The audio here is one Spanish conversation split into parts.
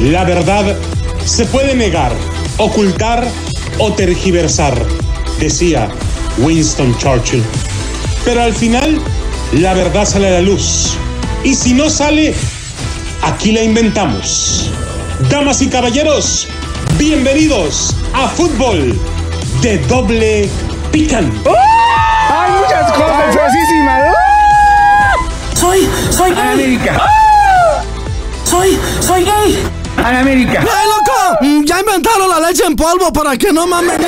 La verdad se puede negar, ocultar o tergiversar, decía Winston Churchill. Pero al final, la verdad sale a la luz. Y si no sale, aquí la inventamos. Damas y caballeros, bienvenidos a Fútbol de Doble Pican. ¡Hay muchas cosas feísimas! Soy, soy gay. América. Soy, soy gay. América. ¡Ey, loco! Mm, Ya inventaron la leche en polvo para que no mames.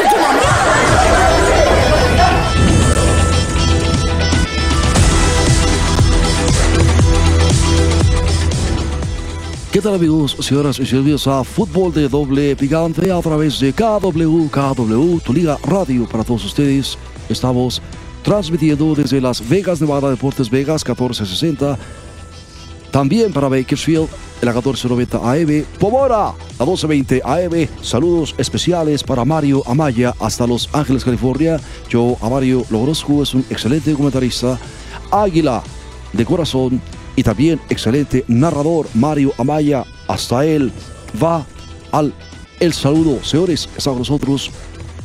¿Qué tal amigos, señoras y señores? A Fútbol de Doble Picante a través de KW, KW, tu liga radio para todos ustedes. Estamos transmitiendo desde Las Vegas, Nevada, Deportes Vegas, 1460. También para Bakersfield, la 1490 AM. Pomora, la 1220 AM. Saludos especiales para Mario Amaya hasta Los Ángeles, California. Yo, a Mario Logroscu, es un excelente comentarista. Águila, de corazón y también excelente narrador Mario Amaya. Hasta él va al el saludo. Señores, está con nosotros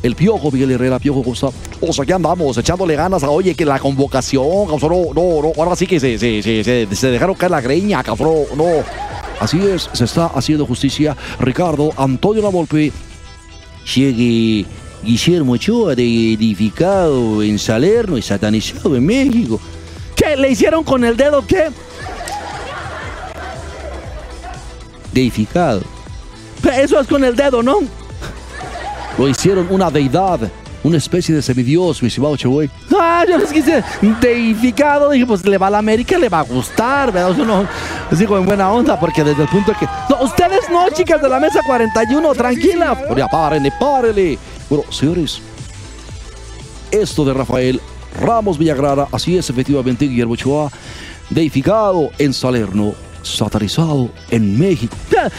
el Piojo Miguel Herrera. Piojo Costa. O sea, aquí andamos echándole ganas a oye que la convocación, cabrón, no, no, ahora sí que se, se, se, se, dejaron caer la greña, cabrón, no. Así es, se está haciendo justicia. Ricardo Antonio Lavolpe llegue Guillermo Ochoa de edificado en Salerno y satanizado en México. ¿Qué? ¿Le hicieron con el dedo qué? Deificado. Eso es con el dedo, ¿no? Lo hicieron una deidad, una especie de semidios, mi estimado Chevoy. Ah, yo les quise deificado. Dije, pues le va a la América, le va a gustar, ¿verdad? Eso no, les digo en buena onda, porque desde el punto de que. No, ustedes no, chicas de la mesa 41, tranquila. Pero ya párenle, párenle. Bueno, señores, esto de Rafael Ramos Villagrara, así es efectivamente Guillermo Ochoa, deificado en Salerno, satanizado en México.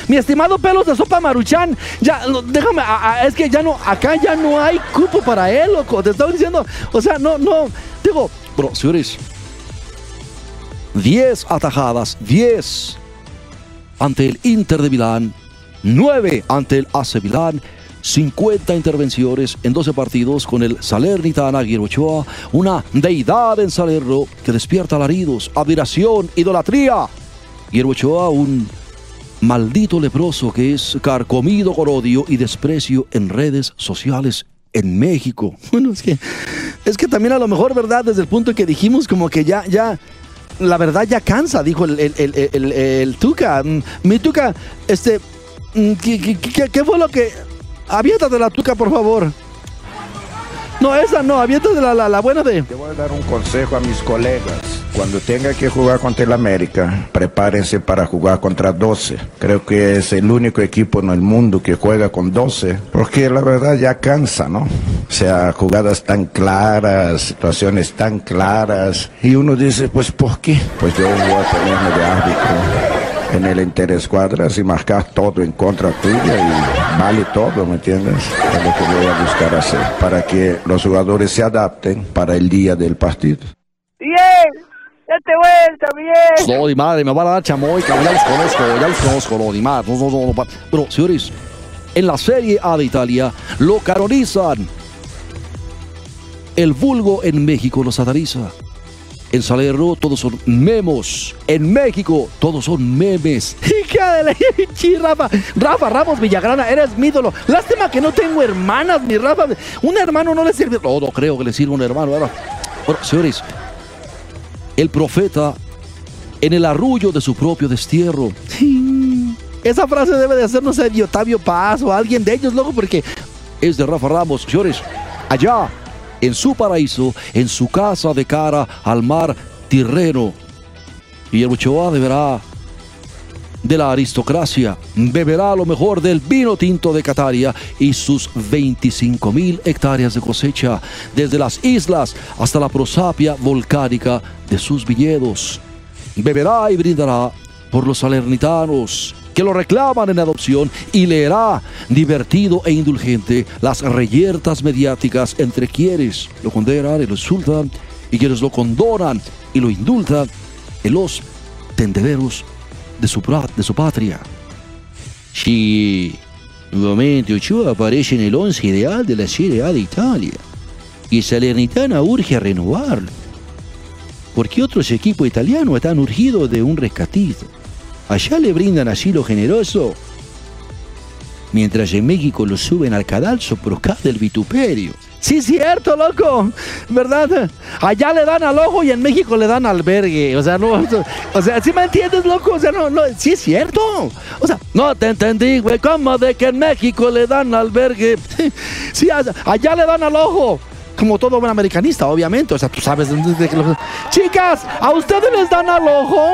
Mi estimado pelos de sopa maruchan, ya, déjame, es que ya no, acá ya no hay cupo para él, loco. Te estoy diciendo, o sea, no, no, digo, Bueno, señores, 10 atajadas, 10 ante el Inter de Milán, 9 ante el AC Milán, 50 intervenciones en 12 partidos con el Salernitana Guillermo Ochoa, una deidad en Salerno que despierta alaridos, admiración, idolatría. Guillermo Ochoa, un maldito leproso que es carcomido con odio y desprecio en redes sociales en México. Bueno, es que, es que también a lo mejor, ¿verdad? Desde el punto que dijimos como que ya, ya, la verdad ya cansa, dijo el, el, el, el- el- Tuca. Mm, Mi Tuca, este, mm, ¿qué, qué- qué- qué fue lo que... Aviéntate la Tuca, por favor. No, esa no, aviéntate la, la, la buena de... Te voy a dar un consejo a mis colegas. Cuando tenga que jugar contra el América, prepárense para jugar contra 12. Creo que es el único equipo en el mundo que juega con 12, porque la verdad ya cansa, ¿no? O sea, jugadas tan claras, situaciones tan claras. Y uno dice, pues ¿por qué? Pues yo voy a ponerme de árbitro en el interescuadras y marcar todo en contra tuya y vale todo, ¿me entiendes? Es lo que voy a buscar hacer para que los jugadores se adapten para el día del partido. Bien, date vuelta, bien. No, di madre, me van a dar chamoy, cabrón, ya los conozco, ya los conozco, madre, no, no, no, Pero, señores, en la Serie A de Italia lo canonizan. El vulgo en México lo sataniza. En Salerno todos son memos. En México todos son memes. Hija de la chi, Rafa. Rafa Ramos Villagrana, eres mi ídolo. Lástima que no tengo hermanas, mi Rafa. Un hermano no le sirve. No, no creo que le sirva un hermano. Ahora, bueno, señores, el profeta en el arrullo de su propio destierro. Sí. Esa frase debe de hacernos de Otavio Paz o alguien de ellos, loco, porque es de Rafa Ramos. Señores, allá en su paraíso, en su casa de cara al mar Tirreno, Guillermo Ochoa deberá de la aristocracia, beberá lo mejor del vino tinto de Cataria y sus 25 mil hectáreas de cosecha, desde las islas hasta la prosapia volcánica de sus viñedos. Beberá y brindará por los salernitanos que lo reclaman en adopción y leerá divertido e indulgente las reyertas mediáticas entre quienes lo condenan y lo insultan y quienes lo condonan y lo indultan en los tendederos de su, de su patria. Sí, nuevamente Ochoa aparece en el once ideal de la Serie A de Italia. Y Salernitana urge a renovarlo. Porque otros equipos italianos están urgidos de un rescatista. Allá le brindan asilo generoso, mientras en México lo suben al cadalso por causa del vituperio. Sí, cierto, loco. ¿Verdad? Allá le dan al ojo y en México le dan albergue. O sea, no. O sea, ¿sí me entiendes, loco? O sea, no, no. Sí es cierto. O sea, no te entendí, güey. ¿Cómo de que en México le dan albergue? Sí, allá le dan al ojo. Como todo buen americanista, obviamente. O sea, tú sabes. De. Chicas, ¿a ustedes les dan al ojo?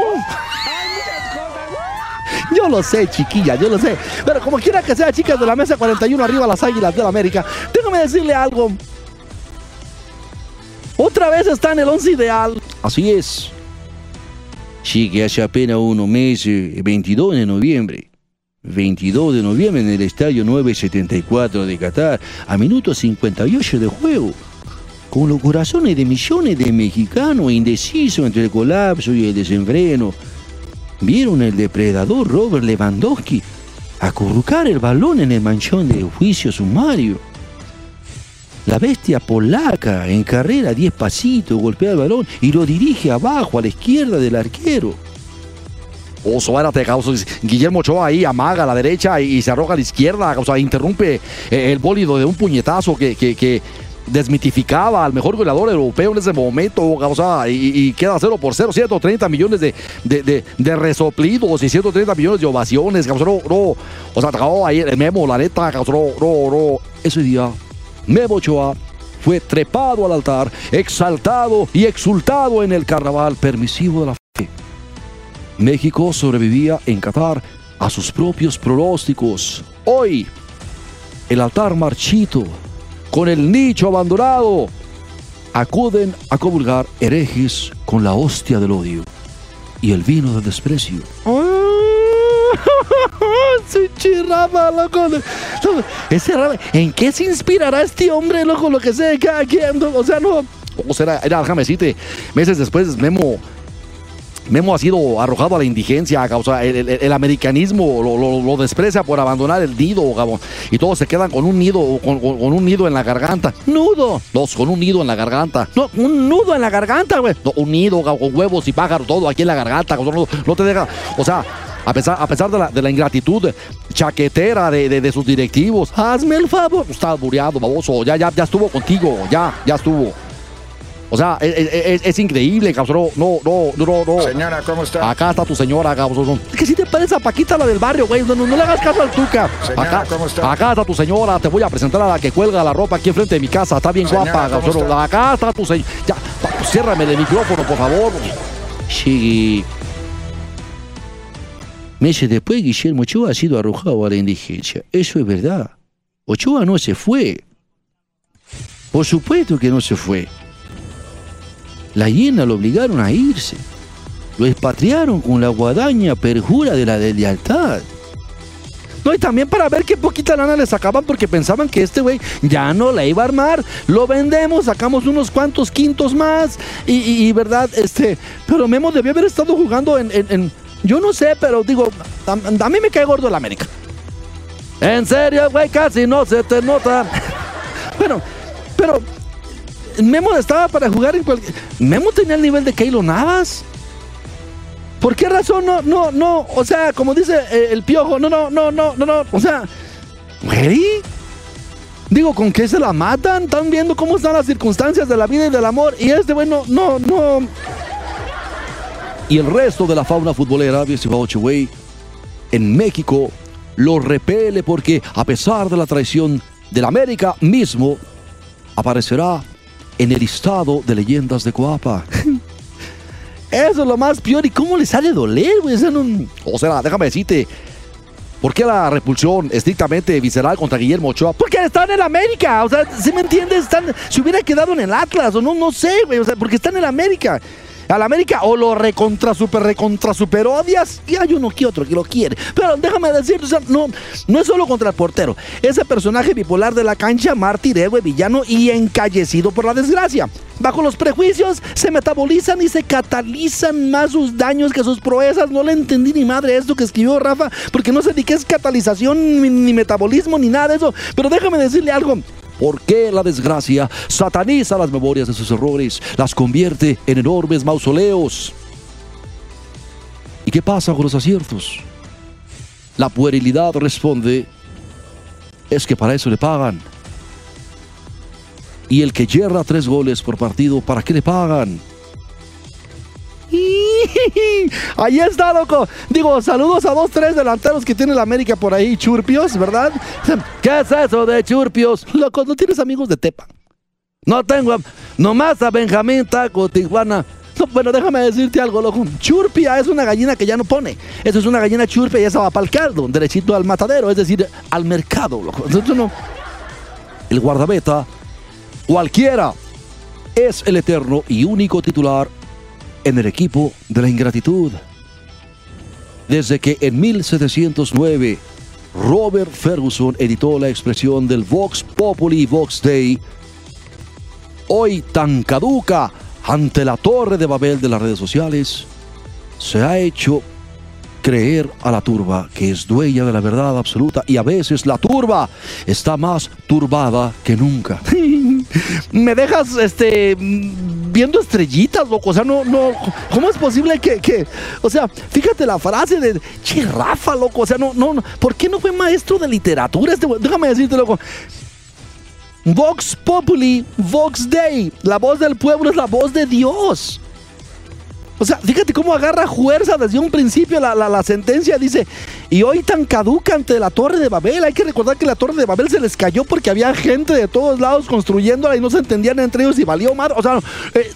Yo lo sé, chiquilla, yo lo sé. Pero como quiera que sea, chicas de la mesa 41 arriba las águilas de la América, déjame decirle algo. Otra vez está en el 11 ideal. Así es. Sí, que hace apenas unos meses, 22 de noviembre. 22 de noviembre en el estadio 974 de Qatar, a minuto 58 de juego. Con los corazones de millones de mexicanos indecisos entre el colapso y el desenfreno vieron el depredador Robert Lewandowski acurrucar el balón en el manchón de juicio sumario. La bestia polaca en carrera 10 pasitos golpea el balón y lo dirige abajo a la izquierda del arquero. Oso, oh, te causa. Guillermo Ochoa ahí amaga a la derecha y, se arroja a la izquierda, o sea, interrumpe eh, el bólido de un puñetazo que, que desmitificaba al mejor goleador europeo en ese momento, o sea, y, queda 0 por 0, 130 millones de, de, resoplidos y 130 millones de ovaciones, o sea, acabó ahí el Memo, la neta, ese día, Memo Ochoa fue trepado al altar, exaltado y exultado en el carnaval permisivo de la fe. México sobrevivía en Qatar a sus propios pronósticos. Hoy, el altar marchito con el nicho abandonado, acuden a comulgar herejes con la hostia del odio y el vino del desprecio. ¿En qué se inspirará este hombre, loco? Lo que sea, cada quien, o sea, no. O será, era, déjame decirte, meses después Memo Memo ha sido arrojado a la indigencia, causa el, americanismo lo, desprecia por abandonar el nido, y todos se quedan con un nido, con, un nido en la garganta. Nudo. Dos, con un nido en la garganta. No, un nudo en la garganta, güey. un nido con huevos y pájaros, todo aquí en la garganta, no, te deja, o sea, a pesar, a pesar de, la, de la ingratitud chaquetera de, de, sus directivos, hazme el favor, está bureado, baboso, ya, ya, ya estuvo contigo, ya, ya estuvo. O sea, es, increíble, cabrón. No, no, no, no. Señora, ¿cómo está? Acá está tu señora, cabrón. Es que si te parece a Paquita la del barrio, güey. No, le hagas caso al Tuca. Señora, acá, ¿cómo está? Acá está tu señora. Te voy a presentar a la que cuelga la ropa aquí enfrente de mi casa. Está bien guapa, cabrón. Acá está tu señora. Ya, ciérrame el micrófono, por favor. Sí. Meses después, Guillermo Ochoa ha sido arrojado a la indigencia. Eso es verdad. Ochoa no se fue. Por supuesto que no se fue. La hiena lo obligaron a irse. Lo expatriaron con la guadaña perjura de la deslealtad. No, y también para ver qué poquita lana le sacaban porque pensaban que este güey ya no la iba a armar. Lo vendemos, sacamos unos cuantos quintos más. Y, verdad, este. Pero Memo debió haber estado jugando en. yo no sé, pero digo, a, a, mí me cae gordo el América. En serio, güey, casi no se te nota. bueno, pero Memo estaba para jugar en cualquier. Memo tenía el nivel de Keilo Navas. ¿Por qué razón no, no, no? O sea, como dice eh, el piojo, no, no, no, no, no, no. O sea, güey. Digo, ¿con qué se la matan? Están viendo cómo están las circunstancias de la vida y del amor. Y este, bueno, no, no. Y el resto de la fauna futbolera, güey, en México lo repele porque, a pesar de la traición del América mismo, aparecerá en el listado de leyendas de Coapa. Eso es lo más peor. ¿Y cómo le sale doler, güey? O sea, déjame decirte. ¿Por qué la repulsión estrictamente visceral contra Guillermo Ochoa? Porque está en América. O sea, si me entiendes? Están, si hubiera quedado en el Atlas, o no, no sé, güey. O sea, porque está en América. Al América o lo recontra super recontra super odias y hay uno que otro que lo quiere. Pero déjame decirte, o no, no es solo contra el portero. Ese personaje bipolar de la cancha, mártir, héroe, villano y encallecido por la desgracia. Bajo los prejuicios se metabolizan y se catalizan más sus daños que sus proezas. No le entendí ni madre esto que escribió Rafa, porque no sé ni qué es catalización, ni, ni metabolismo, ni nada de eso. Pero déjame decirle algo. ¿Por qué la desgracia sataniza las memorias de sus errores, las convierte en enormes mausoleos? ¿Y qué pasa con los aciertos? La puerilidad responde, es que para eso le pagan. Y el que yerra tres goles por partido, ¿para qué le pagan? Ahí está, loco. Digo, saludos a dos, tres delanteros que tiene la América por ahí, churpios, ¿verdad? ¿Qué es eso de churpios? Loco, ¿no tienes amigos de Tepa? No tengo, nomás a Benjamín Taco, Tijuana. No, bueno, déjame decirte algo, loco. Churpia es una gallina que ya no pone. Eso es una gallina churpia y esa va para el caldo, derechito al matadero, es decir, al mercado, loco. Entonces, no. El guardameta, cualquiera, es el eterno y único titular en el equipo de la ingratitud. Desde que en 1709 Robert Ferguson editó la expresión del Vox Populi Vox Dei, hoy tan caduca ante la torre de Babel de las redes sociales, se ha hecho creer a la turba que es dueña de la verdad absoluta y a veces la turba está más turbada que nunca. Me dejas este viendo estrellitas, loco. O sea, no, no. ¿Cómo es posible que, que o sea, fíjate la frase de che, Rafa, loco. O sea, no, no, no. ¿Por qué no fue maestro de literatura este? Déjame decirte, loco. Vox Populi, Vox Dei. La voz del pueblo es la voz de Dios. O sea, fíjate cómo agarra fuerza desde un principio la, la, sentencia. Dice, y hoy tan caduca ante la Torre de Babel. Hay que recordar que la Torre de Babel se les cayó porque había gente de todos lados construyéndola y no se entendían entre ellos y valió más. O sea, eh,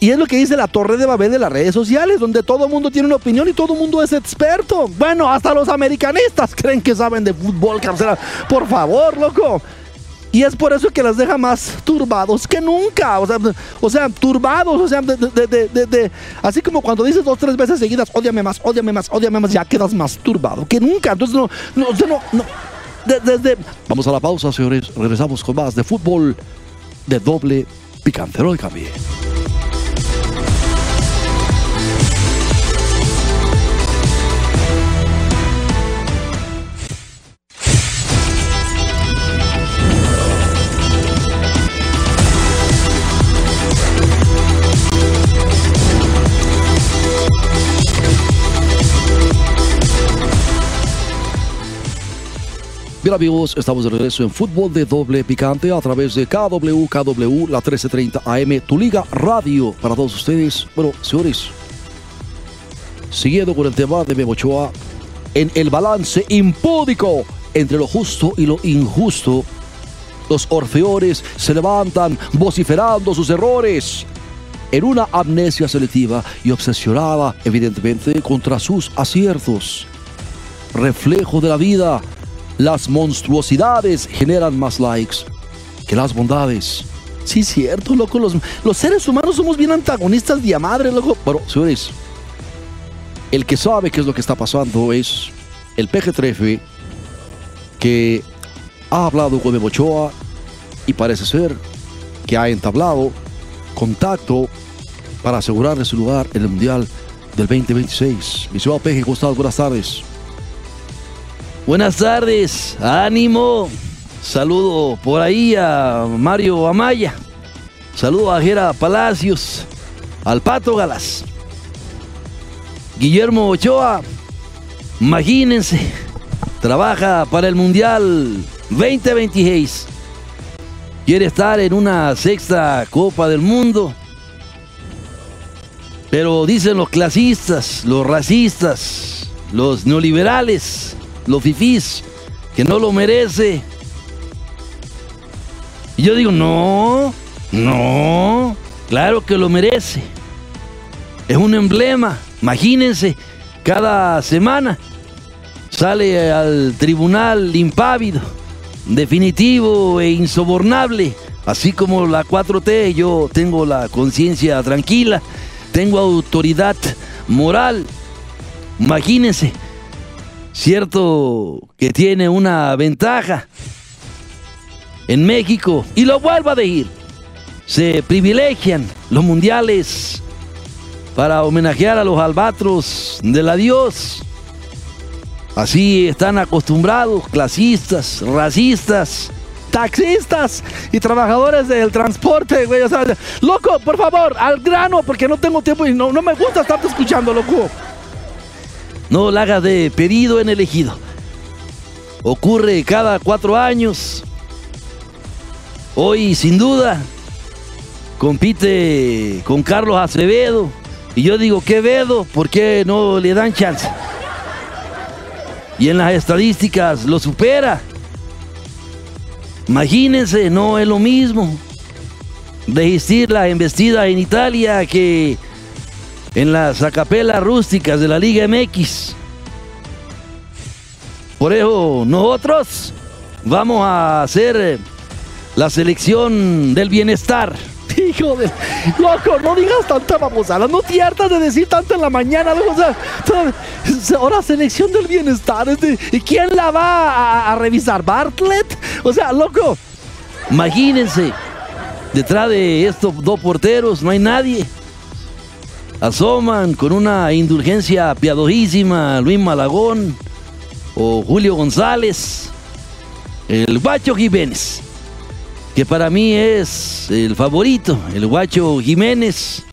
y es lo que dice la Torre de Babel de las redes sociales, donde todo el mundo tiene una opinión y todo el mundo es experto. Bueno, hasta los americanistas creen que saben de fútbol, carcera. Por favor, loco. Y es por eso que las deja más turbados que nunca. O sea, o sea turbados. O sea, de, de, de, así como cuando dices dos tres veces seguidas, ódiame más, ódiame más, ódiame más, ya quedas más turbado que nunca. Entonces, no, no, no, no. Desde. Vamos a la pausa, señores. Regresamos con más de fútbol de doble picante. No cambie. Bien amigos, estamos de regreso en fútbol de doble picante a través de KW, KW, la 1330 AM, tu liga radio para todos ustedes. Bueno, señores, siguiendo con el tema de Memochoa, en el balance impúdico entre lo justo y lo injusto, los orfeores se levantan vociferando sus errores en una amnesia selectiva y obsesionada evidentemente contra sus aciertos. Reflejo de la vida las monstruosidades generan más likes que las bondades. Sí, cierto, loco. Los, los seres humanos somos bien antagonistas de madre, loco. Bueno, señores, el que sabe qué es lo que está pasando es el peje Trefe, que ha hablado con Memochoa y parece ser que ha entablado contacto para asegurarle su lugar en el Mundial del 2026. Mi ciudad ¿cómo estás? Buenas tardes. Buenas tardes, ánimo. Saludo por ahí a Mario Amaya. Saludo a Jera Palacios, al Pato Galas. Guillermo Ochoa, imagínense, trabaja para el Mundial 2026. Quiere estar en una sexta Copa del Mundo. Pero dicen los clasistas, los racistas, los neoliberales, los fifís, que no lo merece. Y yo digo, no, no, claro que lo merece. Es un emblema, imagínense, cada semana sale al tribunal impávido, definitivo e insobornable, así como la 4T, yo tengo la conciencia tranquila tengo autoridad moral. Imagínense, cierto que tiene una ventaja en México y lo vuelvo a decir. Se privilegian los mundiales para homenajear a los albatros del adiós. Así están acostumbrados clasistas, racistas, taxistas y trabajadores del transporte, güey. Loco, por favor, al grano, porque no tengo tiempo y no, no me gusta estarte escuchando, loco. No la hagas de pedido en elegido. Ocurre cada cuatro años. Hoy, sin duda, compite con Carlos Acevedo. Y yo digo, ¿qué vedo? ¿Por qué no le dan chance? Y en las estadísticas lo supera. Imagínense, no es lo mismo resistir la embestida en Italia que en las acapelas rústicas de la Liga MX. Por eso nosotros vamos a hacer la selección del bienestar. Hijo de... Loco, no digas tanta babosada, no te hartas de decir tanto en la mañana, loco, o sea, ahora selección del bienestar, este, ¿y quién la va a, a revisar? ¿Bartlett? O sea, loco, imagínense, detrás de estos dos porteros no hay nadie. Asoman con una indulgencia piadosísima Luis Malagón o Julio González, el Guacho Jiménez que para mí es el favorito, el Guacho Jiménez,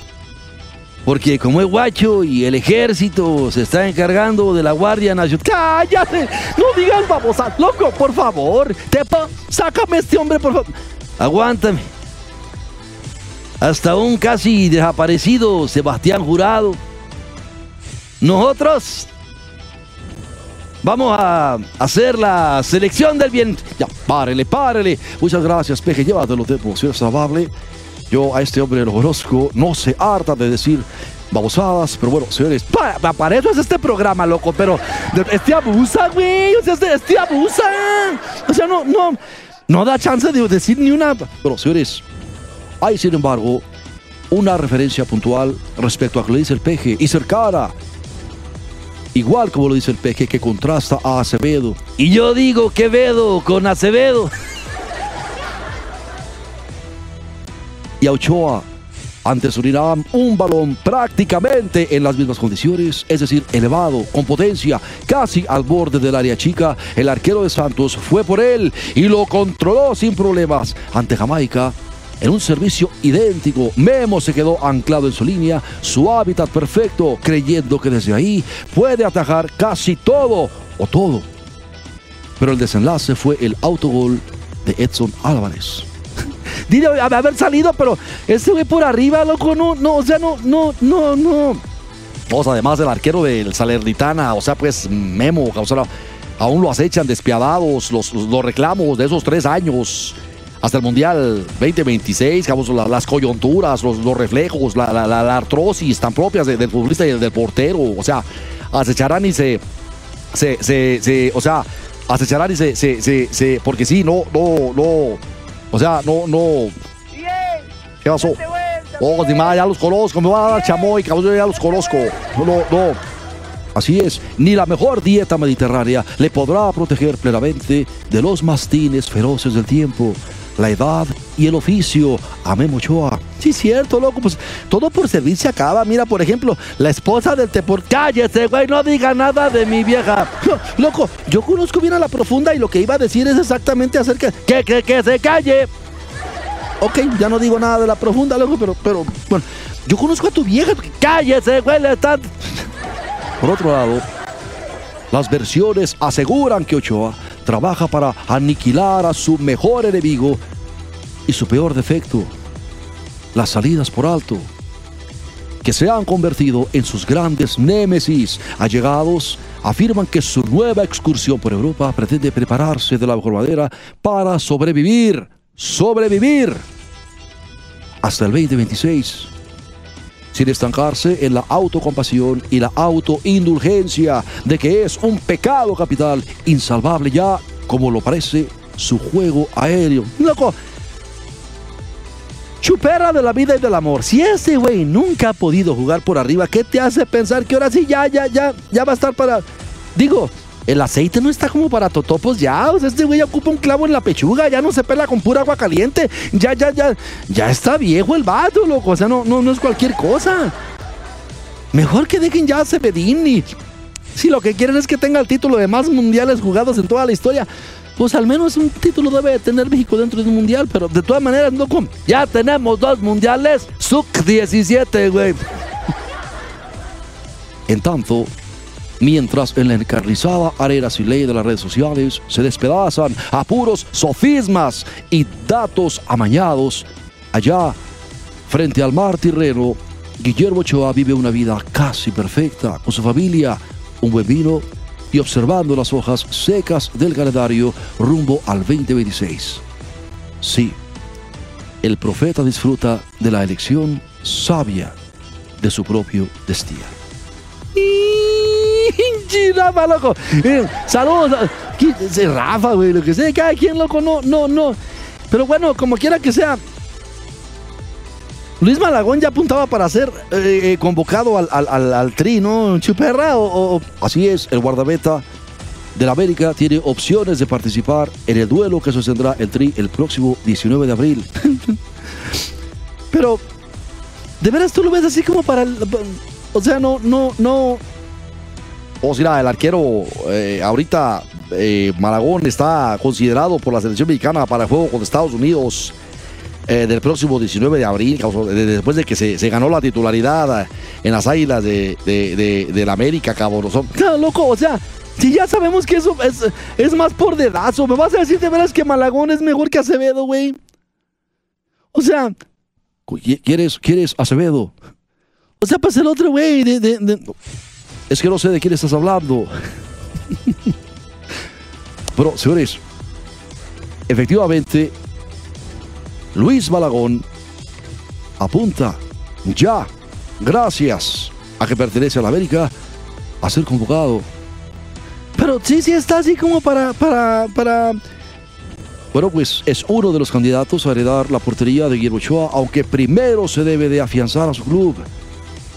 porque como es Guacho y el ejército se está encargando de la Guardia Nacional. ¡Cállate! No digas babosa, loco, por favor. Tepa, sácame este hombre, por favor. Aguántame. Hasta un casi desaparecido Sebastián Jurado. Nosotros Vamos a hacer la selección del bien. Ya, párele, párele. Muchas gracias, Peje. Llévatelo de emoción amable. Yo a este hombre lo conozco. No se harta de decir babosadas, pero bueno, señores, para, eso es este programa, loco, pero este abusa, güey, o sea, este, este, abusa, o sea, no, no, no da chance de decir ni una, pero señores, hay sin embargo una referencia puntual respecto a lo que le dice el peje y cercana Igual como lo dice el peje que contrasta a Acevedo. Y yo digo Quevedo con Acevedo. y a Ochoa ante Surinam un balón prácticamente en las mismas condiciones, es decir, elevado, con potencia, casi al borde del área chica. El arquero de Santos fue por él y lo controló sin problemas. Ante Jamaica, en un servicio idéntico. Memo se quedó anclado en su línea, su hábitat perfecto, creyendo que desde ahí puede atajar casi todo o todo. Pero el desenlace fue el autogol de Edson Álvarez. Dile haber salido, pero ese fue por arriba, loco, no, no, o sea, no, no, no, no. O además del arquero del Salernitana, o sea, pues Memo, o aún lo acechan despiadados los, los reclamos de esos tres años hasta el Mundial 2026, las coyunturas, los, reflejos, la, artrosis tan propias del futbolista y del portero. O sea, acecharán y se, se, se, o sea, acecharán y se, se, se, porque sí, no, no, no, o sea, no, no. ¿Qué pasó? Oh, ni más, ya los conozco, me va a dar chamoy, cabrón, ya los conozco. No, no, no. Así es, ni la mejor dieta mediterránea le podrá proteger plenamente de los mastines feroces del tiempo la edad y el oficio. a Ochoa. Sí, cierto, loco, pues todo por servir se acaba. Mira, por ejemplo, la esposa del Tepor. Cállese, güey, no diga nada de mi vieja. loco, yo conozco bien a la profunda y lo que iba a decir es exactamente acerca. ¡Que, que, que se calle! Ok, ya no digo nada de la profunda, loco, pero, pero, bueno, yo conozco a tu vieja. Cállese, güey, le están. Por otro lado, las versiones aseguran que Ochoa trabaja para aniquilar a su mejor enemigo y su peor defecto, las salidas por alto, que se han convertido en sus grandes némesis. Allegados afirman que su nueva excursión por Europa pretende prepararse de la mejor manera para sobrevivir, sobrevivir hasta el 2026 sin estancarse en la autocompasión y la autoindulgencia de que es un pecado capital insalvable ya como lo parece su juego aéreo. Loco, chupera de la vida y del amor. Si ese güey nunca ha podido jugar por arriba, ¿qué te hace pensar que ahora sí ya, ya, ya, ya va a estar para. Digo, el aceite no está como para totopos ya. O sea, este güey ocupa un clavo en la pechuga, ya no se pela con pura agua caliente. Ya, ya, ya. Ya está viejo el vato, loco. O sea, no, no, no es cualquier cosa. Mejor que dejen ya a Cebedini. Si lo que quieren es que tenga el título de más mundiales jugados en toda la historia, pues al menos un título debe tener México dentro de un mundial, pero de todas maneras, no con. Ya tenemos dos mundiales, SUC 17, güey. En tanto, mientras en la encarnizada arena ley de las redes sociales se despedazan a puros sofismas y datos amañados, allá, frente al mar Tirreno, Guillermo Ochoa vive una vida casi perfecta con su familia, un buen vino y observando las hojas secas del calendario rumbo al 2026. Sí, el profeta disfruta de la elección sabia de su propio destino. Rafa, loco. Eh, saludos. Rafa, güey, lo que sea. Cada quien, loco, no, no, no. Pero bueno, como quiera que sea. Luis Malagón ya apuntaba para ser eh, eh, convocado al, al, al, tri, ¿no? Chuperra o, Así es, el guardameta del América tiene opciones de participar en el duelo que sostendrá el tri el próximo 19 de abril. Pero, ¿de veras tú lo ves así como para el... O sea, no, no, no... O sea, el arquero eh, ahorita Malagón está considerado por la selección mexicana para el juego con Estados Unidos eh, del próximo 19 de abril, después de que se, ganó la titularidad en las águilas de, de, la América, cabrón. Claro, loco, o sea, si ya sabemos que eso es, es más por dedazo, ¿me vas a decir de veras que Malagón es mejor que Acevedo, güey? O sea... ¿Quieres, ¿Quieres Acevedo? O sea, pues el otro güey de, Es que no sé de quién estás hablando. Pero, señores, efectivamente, Luis Malagón apunta ya, gracias a que pertenece a la América, a ser convocado. Pero sí, sí está así como para, para, para... Bueno, pues es uno de los candidatos a heredar la portería de Guillermo Ochoa, aunque primero se debe de afianzar a su club,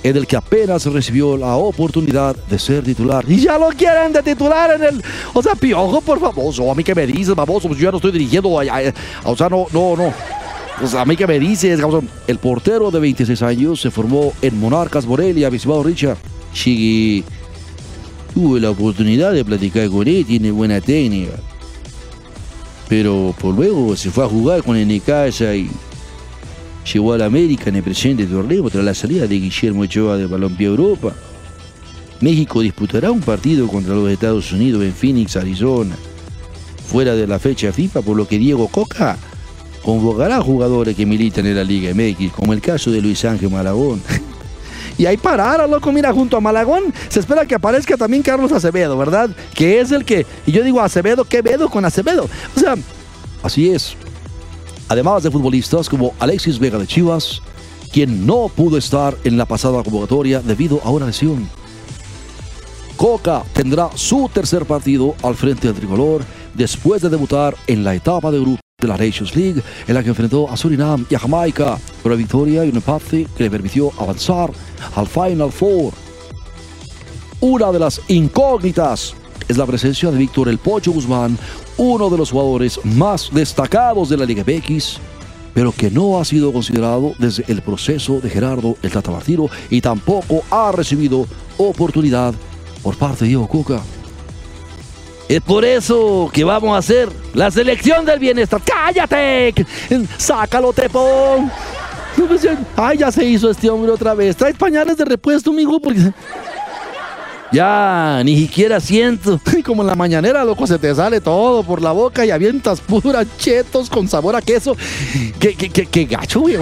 en el que apenas recibió la oportunidad de ser titular. Y ya lo quieren de titular en el... O sea, Piojo, por favor, a mí que me dices, baboso, pues yo ya no estoy dirigiendo, o sea, no, no, no. Pues a mí que me dices, el portero de 26 años se formó en Monarcas Morelia, Bisbao Richard. Sí, tuve la oportunidad de platicar con él, tiene buena técnica. Pero por luego se fue a jugar con el Necaxa y llegó a la América en el presente torneo tras la salida de Guillermo Ochoa de Balompié Europa. México disputará un partido contra los Estados Unidos en Phoenix, Arizona, fuera de la fecha FIFA, por lo que Diego Coca convocará jugadores que militan en la Liga MX, como el caso de Luis Ángel Malagón. Y ahí parará, loco, mira, junto a Malagón se espera que aparezca también Carlos Acevedo, ¿verdad? Que es el que, y yo digo Acevedo, ¿qué vedo con Acevedo? O sea... Así es. Además de futbolistas como Alexis Vega de Chivas, quien no pudo estar en la pasada convocatoria debido a una lesión. Coca tendrá su tercer partido al frente del tricolor después de debutar en la etapa de grupo de la Nations League, en la que enfrentó a Surinam y a Jamaica, pero victoria y un empate que le permitió avanzar al Final Four. Una de las incógnitas es la presencia de Víctor El Pocho Guzmán, uno de los jugadores más destacados de la Liga BX, pero que no ha sido considerado desde el proceso de Gerardo El Tata Martino y tampoco ha recibido oportunidad por parte de Diego Cuca. Es por eso que vamos a hacer la selección del bienestar. ¡Cállate! ¡Sácalo, Tepón! Ay, ya se hizo este hombre otra vez. Trae pañales de repuesto, amigo, porque. Ya, ni siquiera siento. Como en la mañanera, loco, se te sale todo por la boca y avientas puras chetos con sabor a queso. Qué, qué, qué, gacho, güey.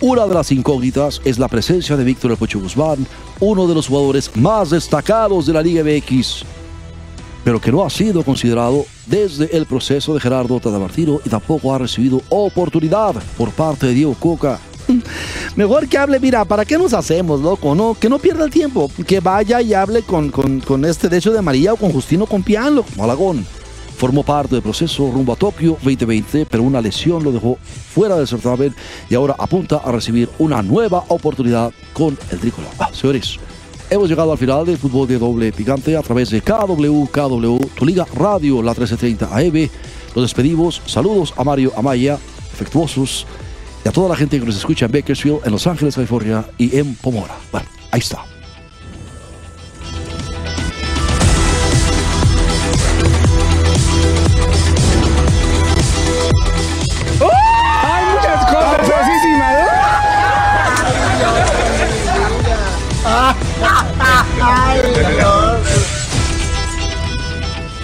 Una de las incógnitas es la presencia de Víctor El Pocho Guzmán, uno de los jugadores más destacados de la Liga MX, pero que no ha sido considerado desde el proceso de Gerardo Tadamartino y tampoco ha recibido oportunidad por parte de Diego Coca. Mejor que hable, mira, ¿para qué nos hacemos, loco? No, que no pierda el tiempo, que vaya y hable con, con, este de hecho de María o con Justino Compiano, Malagón Formó parte del proceso rumbo a Tokio 2020, pero una lesión lo dejó fuera del certamen y ahora apunta a recibir una nueva oportunidad con el tricolor. Ah, señores, hemos llegado al final del fútbol de doble picante a través de KW, KW, tu liga radio, la 1330 AM. Nos despedimos. Saludos a Mario Amaya, afectuosos, y a toda la gente que nos escucha en Bakersfield, en Los Ángeles, California y en Pomora. Bueno, ahí está.